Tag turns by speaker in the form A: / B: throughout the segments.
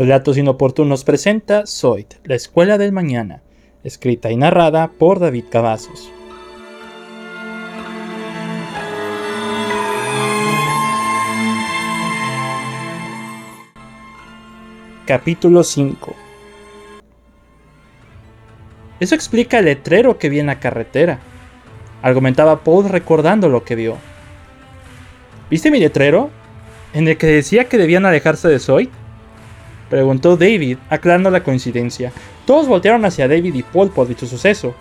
A: Relatos Inoportunos presenta Zoid, la Escuela del Mañana, escrita y narrada por David Cavazos. Capítulo 5 Eso explica el letrero que vi en la carretera, argumentaba Paul recordando lo que vio. ¿Viste mi letrero? ¿En el que decía que debían alejarse de Zoid? Preguntó David, aclarando la coincidencia. Todos voltearon hacia David y Paul por dicho suceso.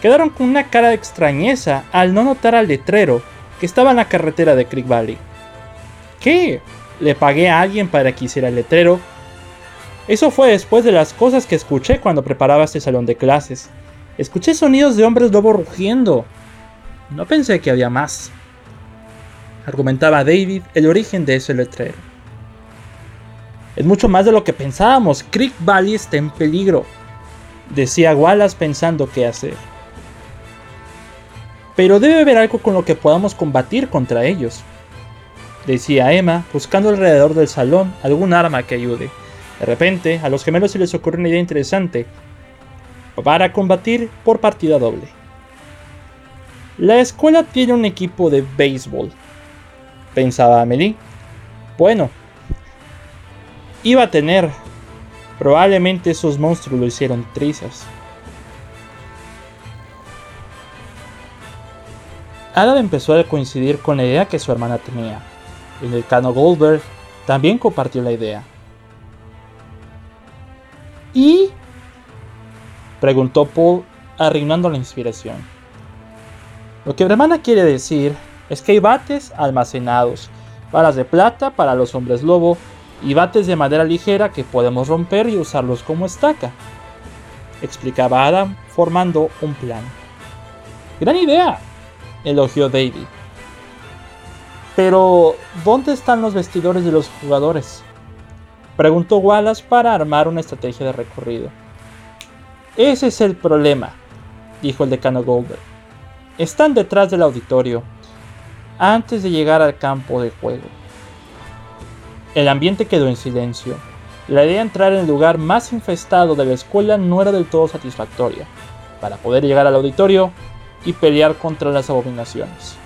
A: Quedaron con una cara de extrañeza al no notar al letrero que estaba en la carretera de Creek Valley. ¿Qué? ¿Le pagué a alguien para que hiciera el letrero? Eso fue después de las cosas que escuché cuando preparaba este salón de clases. Escuché sonidos de hombres lobo rugiendo. No pensé que había más. Argumentaba David el origen de ese letrero. Es mucho más de lo que pensábamos. Creek Valley está en peligro, decía Wallace pensando qué hacer. Pero debe haber algo con lo que podamos combatir contra ellos, decía Emma, buscando alrededor del salón algún arma que ayude. De repente, a los gemelos se les ocurrió una idea interesante para combatir por partida doble. La escuela tiene un equipo de béisbol, pensaba Amelie. Bueno, iba a tener. Probablemente esos monstruos lo hicieron trizas. Adam empezó a coincidir con la idea que su hermana tenía. El decano Goldberg también compartió la idea. ¿Y? preguntó Paul, arruinando la inspiración. Lo que hermana quiere decir es que hay bates almacenados, balas de plata para los hombres lobo y bates de madera ligera que podemos romper y usarlos como estaca, explicaba Adam formando un plan. Gran idea, elogió David. Pero, ¿dónde están los vestidores de los jugadores? Preguntó Wallace para armar una estrategia de recorrido. Ese es el problema, dijo el decano Goldberg. Están detrás del auditorio, antes de llegar al campo de juego. El ambiente quedó en silencio. La idea de entrar en el lugar más infestado de la escuela no era del todo satisfactoria, para poder llegar al auditorio y pelear contra las abominaciones.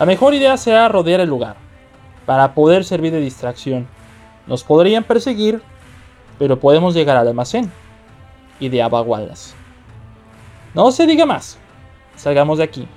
A: La mejor idea será rodear el lugar, para poder servir de distracción. Nos podrían perseguir, pero podemos llegar al almacén, ideaba Wallace. No se diga más, salgamos de aquí,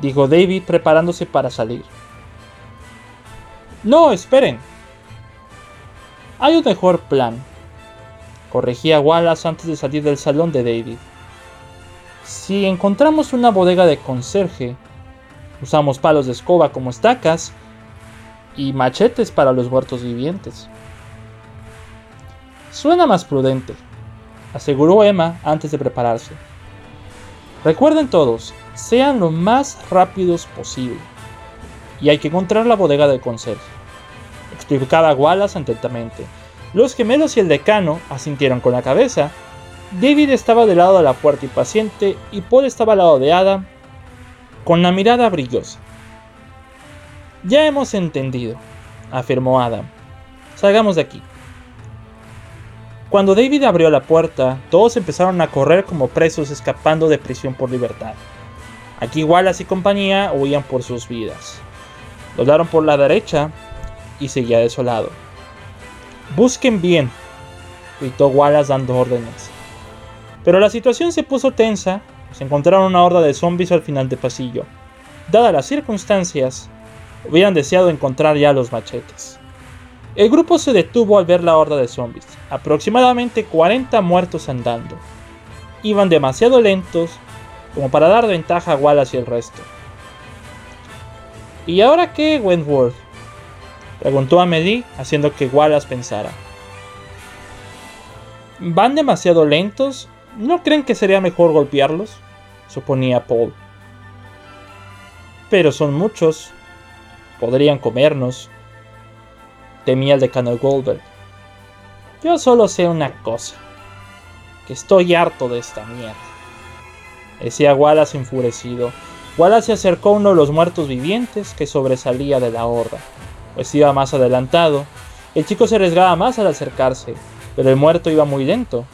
A: dijo David preparándose para salir. No, esperen. Hay un mejor plan. Corregía Wallace antes de salir del salón de David. Si encontramos una bodega de conserje, usamos palos de escoba como estacas y machetes para los muertos vivientes. Suena más prudente, aseguró Emma antes de prepararse. Recuerden todos, sean lo más rápidos posible y hay que encontrar la bodega del conserje. Explicaba Wallace atentamente. Los gemelos y el decano asintieron con la cabeza. David estaba del lado de la puerta impaciente y Paul estaba al lado de Adam con la mirada brillosa. Ya hemos entendido, afirmó Adam. Salgamos de aquí. Cuando David abrió la puerta, todos empezaron a correr como presos escapando de prisión por libertad. Aquí Wallace y compañía huían por sus vidas. Doblaron por la derecha y seguía desolado. Busquen bien, gritó Wallace dando órdenes. Pero la situación se puso tensa, se encontraron una horda de zombies al final del pasillo. Dadas las circunstancias, hubieran deseado encontrar ya los machetes. El grupo se detuvo al ver la horda de zombies, aproximadamente 40 muertos andando. Iban demasiado lentos como para dar ventaja a Wallace y el resto. ¿Y ahora qué, Wentworth? Preguntó Amelie, haciendo que Wallace pensara. ¿Van demasiado lentos? ¿No creen que sería mejor golpearlos? suponía Paul. Pero son muchos. Podrían comernos. Temía el decano Goldberg. Yo solo sé una cosa. Que estoy harto de esta mierda. Decía Wallace enfurecido. Wallace se acercó a uno de los muertos vivientes que sobresalía de la horda, pues iba más adelantado, El chico se arriesgaba más al acercarse, pero el muerto iba muy lento.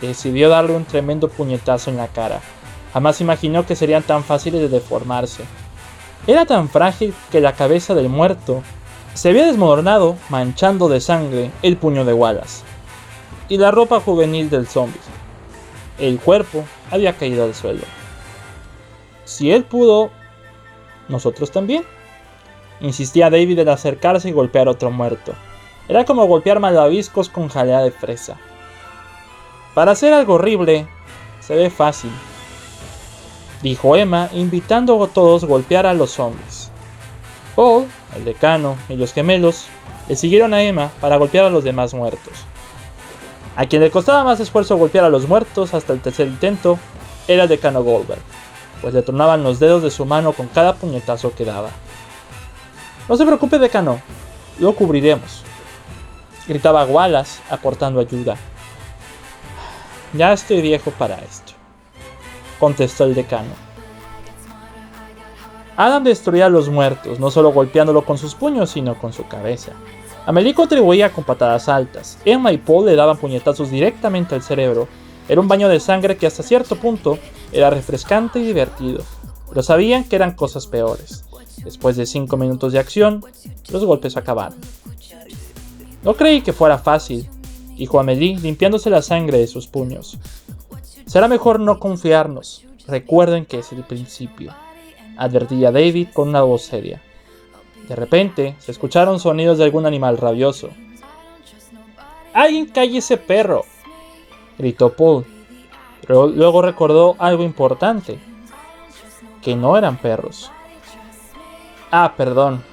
A: Decidió darle un tremendo puñetazo en la cara. Jamás imaginó que serían tan fáciles de deformarse. Era tan frágil que la cabeza del muerto se había desmoronado, manchando de sangre el puño de Wallace y la ropa juvenil del zombie. El cuerpo había caído al suelo. Si él pudo, nosotros también. Insistía David en acercarse y golpear otro muerto. Era como golpear malvaviscos con jalea de fresa. Para hacer algo horrible, se ve fácil, dijo Emma, invitando a todos a golpear a los zombies. Paul, el decano y los gemelos le siguieron a Emma para golpear a los demás muertos. A quien le costaba más esfuerzo golpear a los muertos hasta el tercer intento era el decano Goldberg, pues le tronaban los dedos de su mano con cada puñetazo que daba. No se preocupe, decano, lo cubriremos, gritaba Wallace aportando ayuda. Ya estoy viejo para esto, contestó el decano. Adam destruía a los muertos, no solo golpeándolo con sus puños, sino con su cabeza. Amelie contribuía con patadas altas. Emma y Paul le daban puñetazos directamente al cerebro. Era un baño de sangre que hasta cierto punto era refrescante y divertido, pero sabían que eran cosas peores. Después de 5 minutos de acción, los golpes acabaron. No creí que fuera fácil, dijo Amelie, limpiándose la sangre de sus puños. Será mejor no confiarnos. Recuerden que es el principio, advertía David con una voz seria. De repente, se escucharon sonidos de algún animal rabioso. ¡Alguien calle ese perro! gritó Paul. Pero luego recordó algo importante. Que no eran perros. Ah, perdón.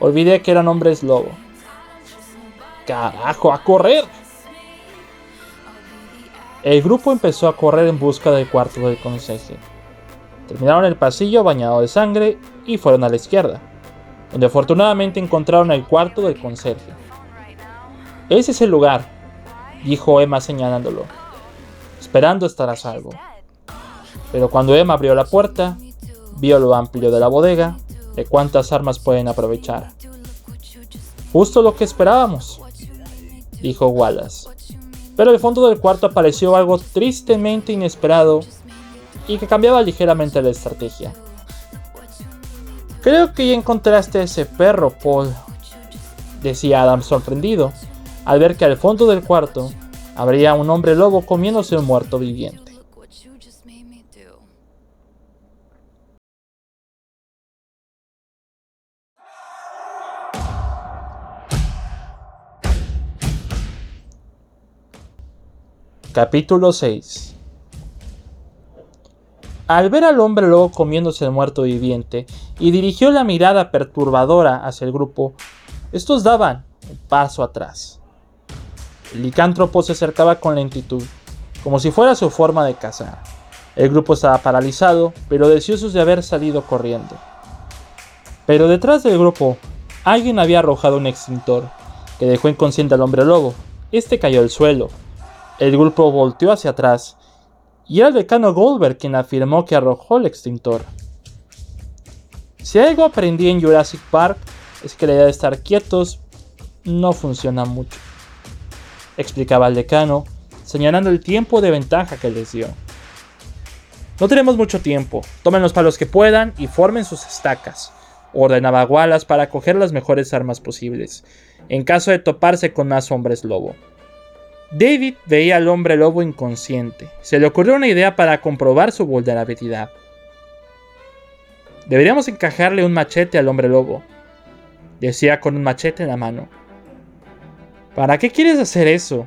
A: Olvidé que eran hombres lobo. ¡Carajo, a correr! El grupo empezó a correr en busca del cuarto del consejo. Terminaron el pasillo bañado de sangre y fueron a la izquierda, donde afortunadamente encontraron el cuarto del conserje. Ese es el lugar, dijo Emma señalándolo, esperando estar a salvo. Pero cuando Emma abrió la puerta, vio lo amplio de la bodega, de cuántas armas pueden aprovechar. Justo lo que esperábamos, dijo Wallace. Pero al fondo del cuarto apareció algo tristemente inesperado y que cambiaba ligeramente la estrategia. Creo que ya encontraste a ese perro, Paul, decía Adam sorprendido, al ver que al fondo del cuarto habría un hombre lobo comiéndose un muerto viviente. Capítulo 6 al ver al hombre lobo comiéndose el muerto viviente y dirigió la mirada perturbadora hacia el grupo, estos daban un paso atrás. Licántropo se acercaba con lentitud, como si fuera su forma de cazar. El grupo estaba paralizado, pero deseosos de haber salido corriendo. Pero detrás del grupo, alguien había arrojado un extintor, que dejó inconsciente al hombre lobo. Este cayó al suelo. El grupo volteó hacia atrás y era el decano Goldberg quien afirmó que arrojó el extintor. Si algo aprendí en Jurassic Park es que la idea de estar quietos no funciona mucho, explicaba el decano, señalando el tiempo de ventaja que les dio. No tenemos mucho tiempo, tomen los palos que puedan y formen sus estacas, ordenaba Wallace para coger las mejores armas posibles, en caso de toparse con más hombres lobo. David veía al hombre lobo inconsciente. Se le ocurrió una idea para comprobar su vulnerabilidad. Deberíamos encajarle un machete al hombre lobo, decía con un machete en la mano. ¿Para qué quieres hacer eso?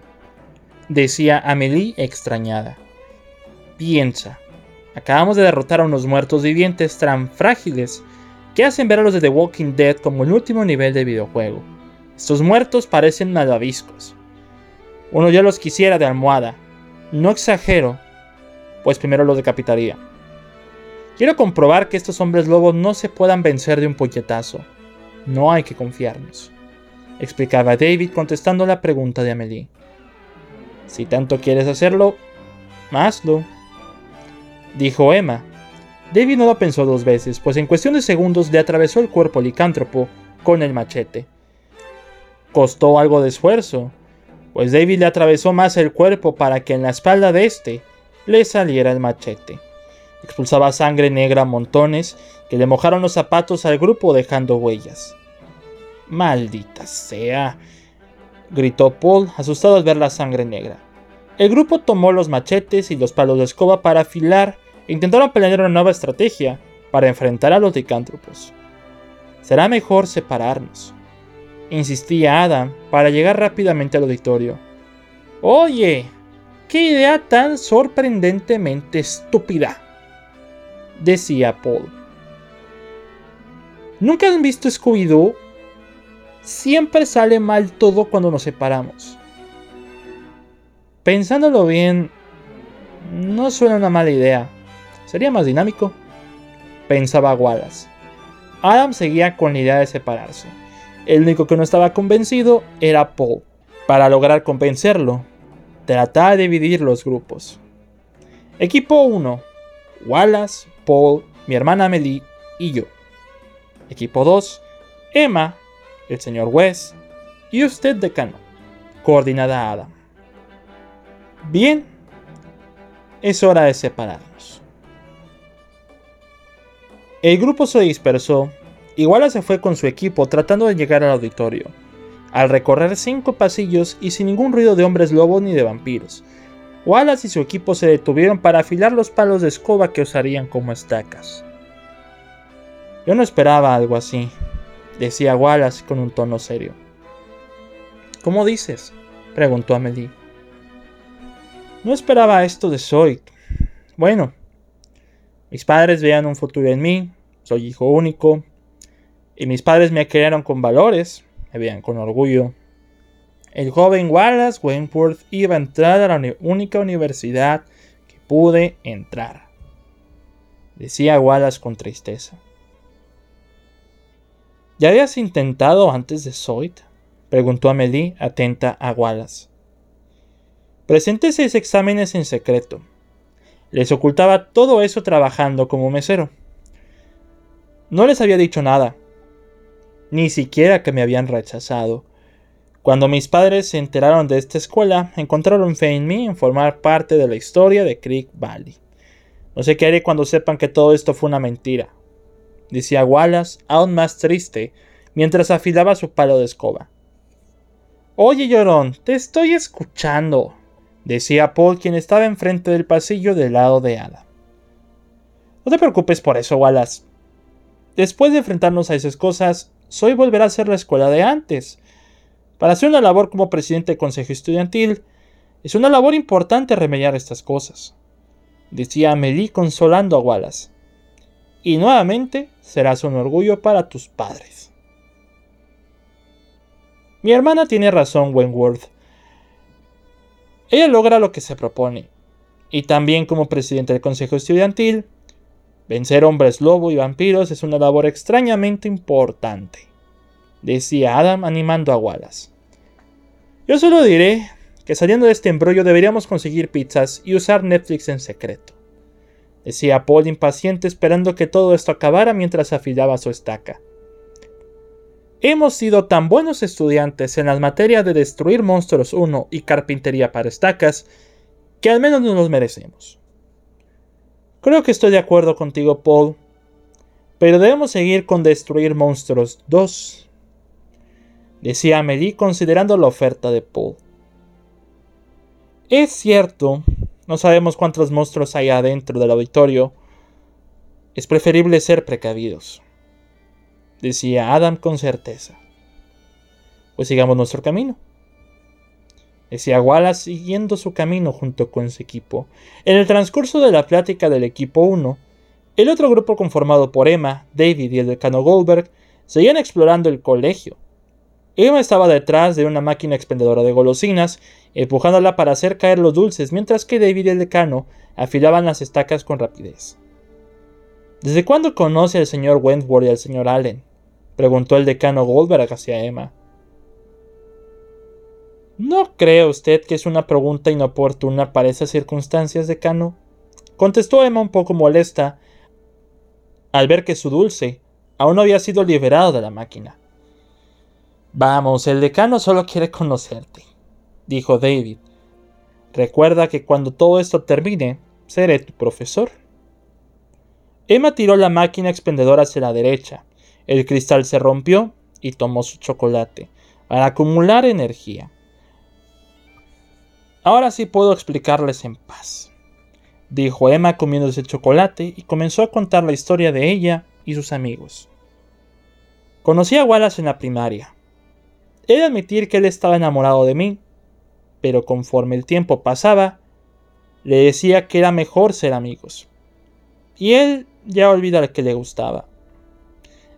A: decía Amelie extrañada. Piensa, acabamos de derrotar a unos muertos vivientes tan frágiles que hacen ver a los de The Walking Dead como el último nivel de videojuego. Estos muertos parecen malvaviscos. Uno ya los quisiera de almohada. No exagero, pues primero los decapitaría. Quiero comprobar que estos hombres lobos no se puedan vencer de un puñetazo. No hay que confiarnos, explicaba David contestando la pregunta de Amelie. Si tanto quieres hacerlo, hazlo, dijo Emma. David no lo pensó dos veces, pues en cuestión de segundos le atravesó el cuerpo licántropo con el machete. Costó algo de esfuerzo, pues David le atravesó más el cuerpo para que en la espalda de este le saliera el machete. Expulsaba sangre negra a montones que le mojaron los zapatos al grupo dejando huellas. Maldita sea, gritó Paul, asustado al ver la sangre negra. El grupo tomó los machetes y los palos de escoba para afilar e intentaron planear una nueva estrategia para enfrentar a los licántropos. Será mejor separarnos, insistía Adam para llegar rápidamente al auditorio. Oye, qué idea tan sorprendentemente estúpida, decía Paul. ¿Nunca han visto Scooby-Doo? Siempre sale mal todo cuando nos separamos. Pensándolo bien, no suena una mala idea. Sería más dinámico, pensaba Wallace. Adam seguía con la idea de separarse. El único que no estaba convencido era Paul. Para lograr convencerlo, trataba de dividir los grupos. Equipo 1. Wallace, Paul, mi hermana Amelie y yo. Equipo 2. Emma, el señor West y usted decano. Coordinada Adam. Bien, es hora de separarnos. El grupo se dispersó Wallace se fue con su equipo tratando de llegar al auditorio. Al recorrer cinco pasillos y sin ningún ruido de hombres lobos ni de vampiros, Wallace y su equipo se detuvieron para afilar los palos de escoba que usarían como estacas. Yo no esperaba algo así, decía Wallace con un tono serio. ¿Cómo dices? preguntó Amelie. No esperaba esto de Zoid. Bueno, mis padres veían un futuro en mí, soy hijo único, y mis padres me criaron con valores, me veían con orgullo. El joven Wallace Wentworth iba a entrar a la única universidad que pude entrar, decía Wallace con tristeza. ¿Ya habías intentado antes de Zoid? preguntó Amelie, atenta a Wallace. Presenté seis exámenes en secreto. Les ocultaba todo eso trabajando como mesero. No les había dicho nada, ni siquiera que me habían rechazado. Cuando mis padres se enteraron de esta escuela, encontraron fe en mí en formar parte de la historia de Creek Valley. No sé qué haré cuando sepan que todo esto fue una mentira, decía Wallace, aún más triste, mientras afilaba su palo de escoba. Oye, llorón, te estoy escuchando, decía Paul, quien estaba enfrente del pasillo del lado de Ada. No te preocupes por eso, Wallace. Después de enfrentarnos a esas cosas, Soy volverá a ser la escuela de antes. Para hacer una labor como presidente del consejo estudiantil, es una labor importante remediar estas cosas, decía Amelie consolando a Wallace. Y nuevamente serás un orgullo para tus padres. Mi hermana tiene razón, Wentworth. Ella logra lo que se propone. Y también como presidente del Consejo Estudiantil, vencer hombres lobo y vampiros es una labor extrañamente importante, decía Adam animando a Wallace. Yo solo diré que saliendo de este embrollo deberíamos conseguir pizzas y usar Netflix en secreto, decía Paul impaciente esperando que todo esto acabara mientras afilaba su estaca. Hemos sido tan buenos estudiantes en las materias de destruir monstruos 1 y carpintería para estacas que al menos nos los merecemos. Creo que estoy de acuerdo contigo, Paul, pero debemos seguir con destruir monstruos 2, decía Amelie considerando la oferta de Paul. Es cierto, no sabemos cuántos monstruos hay adentro del auditorio. Es preferible ser precavidos decía Adam con certeza. Pues sigamos nuestro camino. Decía Wallace siguiendo su camino junto con su equipo. En el transcurso de la plática del equipo 1, el otro grupo conformado por Emma, David y el decano Goldberg seguían explorando el colegio. Emma estaba detrás de una máquina expendedora de golosinas, empujándola para hacer caer los dulces, mientras que David y el decano afilaban las estacas con rapidez. ¿Desde cuándo conoce al señor Wentworth y al señor Allen? preguntó el decano Goldberg hacia Emma. ¿No cree usted que es una pregunta inoportuna para esas circunstancias, decano? contestó Emma un poco molesta al ver que su dulce aún no había sido liberado de la máquina. Vamos, el decano solo quiere conocerte, dijo David. Recuerda que cuando todo esto termine, seré tu profesor. Emma tiró la máquina expendedora hacia la derecha. El cristal se rompió y tomó su chocolate para acumular energía. Ahora sí puedo explicarles en paz, dijo Emma comiéndose el chocolate y comenzó a contar la historia de ella y sus amigos. Conocí a Wallace en la primaria. He de admitir que él estaba enamorado de mí, pero conforme el tiempo pasaba, le decía que era mejor ser amigos. Y él ya olvida al que le gustaba.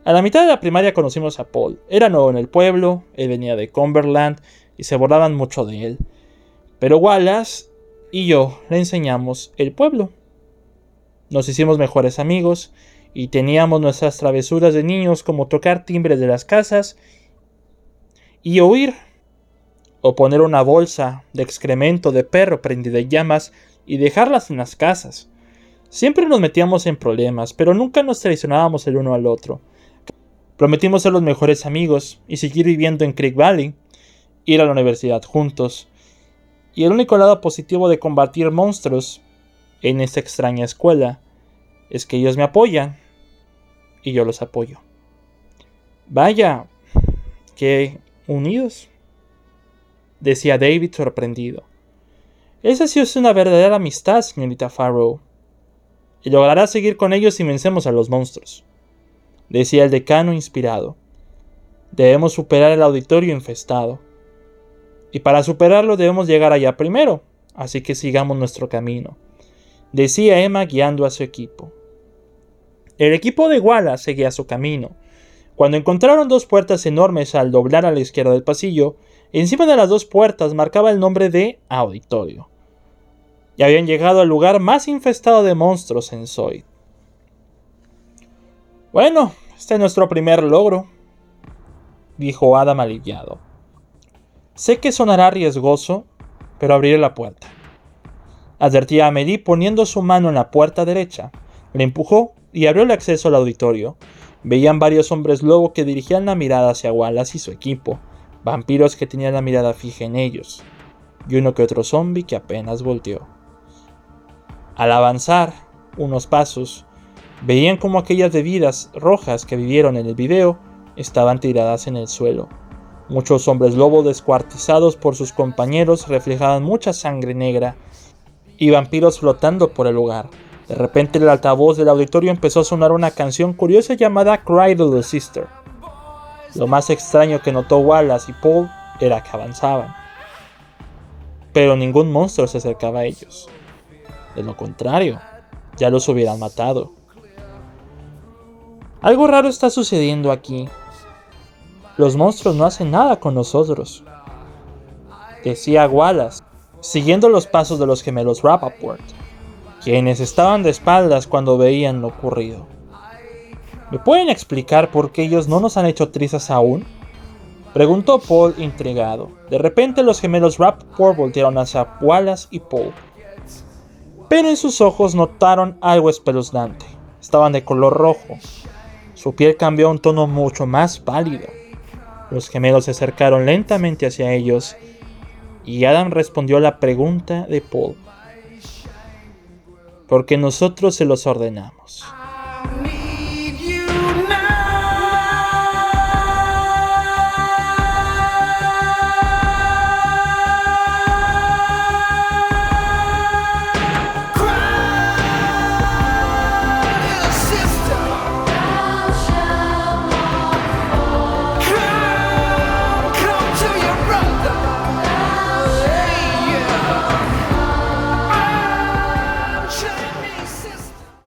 A: A la mitad de la primaria conocimos a Paul. Era nuevo en el pueblo, él venía de Cumberland y se burlaban mucho de él. Pero Wallace y yo le enseñamos el pueblo. Nos hicimos mejores amigos y teníamos nuestras travesuras de niños como tocar timbres de las casas y oír o poner una bolsa de excremento de perro prendida en llamas y dejarlas en las casas. Siempre nos metíamos en problemas, pero nunca nos traicionábamos el uno al otro. Prometimos ser los mejores amigos y seguir viviendo en Creek Valley, ir a la universidad juntos. Y el único lado positivo de combatir monstruos en esta extraña escuela es que ellos me apoyan y yo los apoyo. Vaya, qué unidos, decía David sorprendido. Esa sí es una verdadera amistad, señorita Farrow y logrará seguir con ellos si vencemos a los monstruos. Decía el decano inspirado. Debemos superar el auditorio infestado. Y para superarlo debemos llegar allá primero, así que sigamos nuestro camino. Decía Emma guiando a su equipo. El equipo de Wallace seguía su camino. Cuando encontraron dos puertas enormes al doblar a la izquierda del pasillo, encima de las dos puertas marcaba el nombre de auditorio y habían llegado al lugar más infestado de monstruos en Zoid. Bueno, este es nuestro primer logro, dijo Adam aliviado. Sé que sonará riesgoso, pero abriré la puerta. Advertí a Amelie poniendo su mano en la puerta derecha. Le empujó y abrió el acceso al auditorio. Veían varios hombres lobo que dirigían la mirada hacia Wallace y su equipo, vampiros que tenían la mirada fija en ellos, y uno que otro zombie que apenas volteó. Al avanzar unos pasos, veían como aquellas bebidas rojas que vivieron en el video estaban tiradas en el suelo. Muchos hombres lobo descuartizados por sus compañeros reflejaban mucha sangre negra y vampiros flotando por el lugar. De repente el altavoz del auditorio empezó a sonar una canción curiosa llamada Cry the Sister. Lo más extraño que notó Wallace y Paul era que avanzaban. Pero ningún monstruo se acercaba a ellos. De lo contrario, ya los hubieran matado. Algo raro está sucediendo aquí. Los monstruos no hacen nada con nosotros. Decía Wallace, siguiendo los pasos de los gemelos Rappaport, quienes estaban de espaldas cuando veían lo ocurrido. ¿Me pueden explicar por qué ellos no nos han hecho trizas aún? Preguntó Paul intrigado. De repente los gemelos Rappaport voltearon hacia Wallace y Paul pero en sus ojos notaron algo espeluznante. Estaban de color rojo. Su piel cambió a un tono mucho más pálido. Los gemelos se acercaron lentamente hacia ellos y Adam respondió a la pregunta de Paul. Porque nosotros se los ordenamos.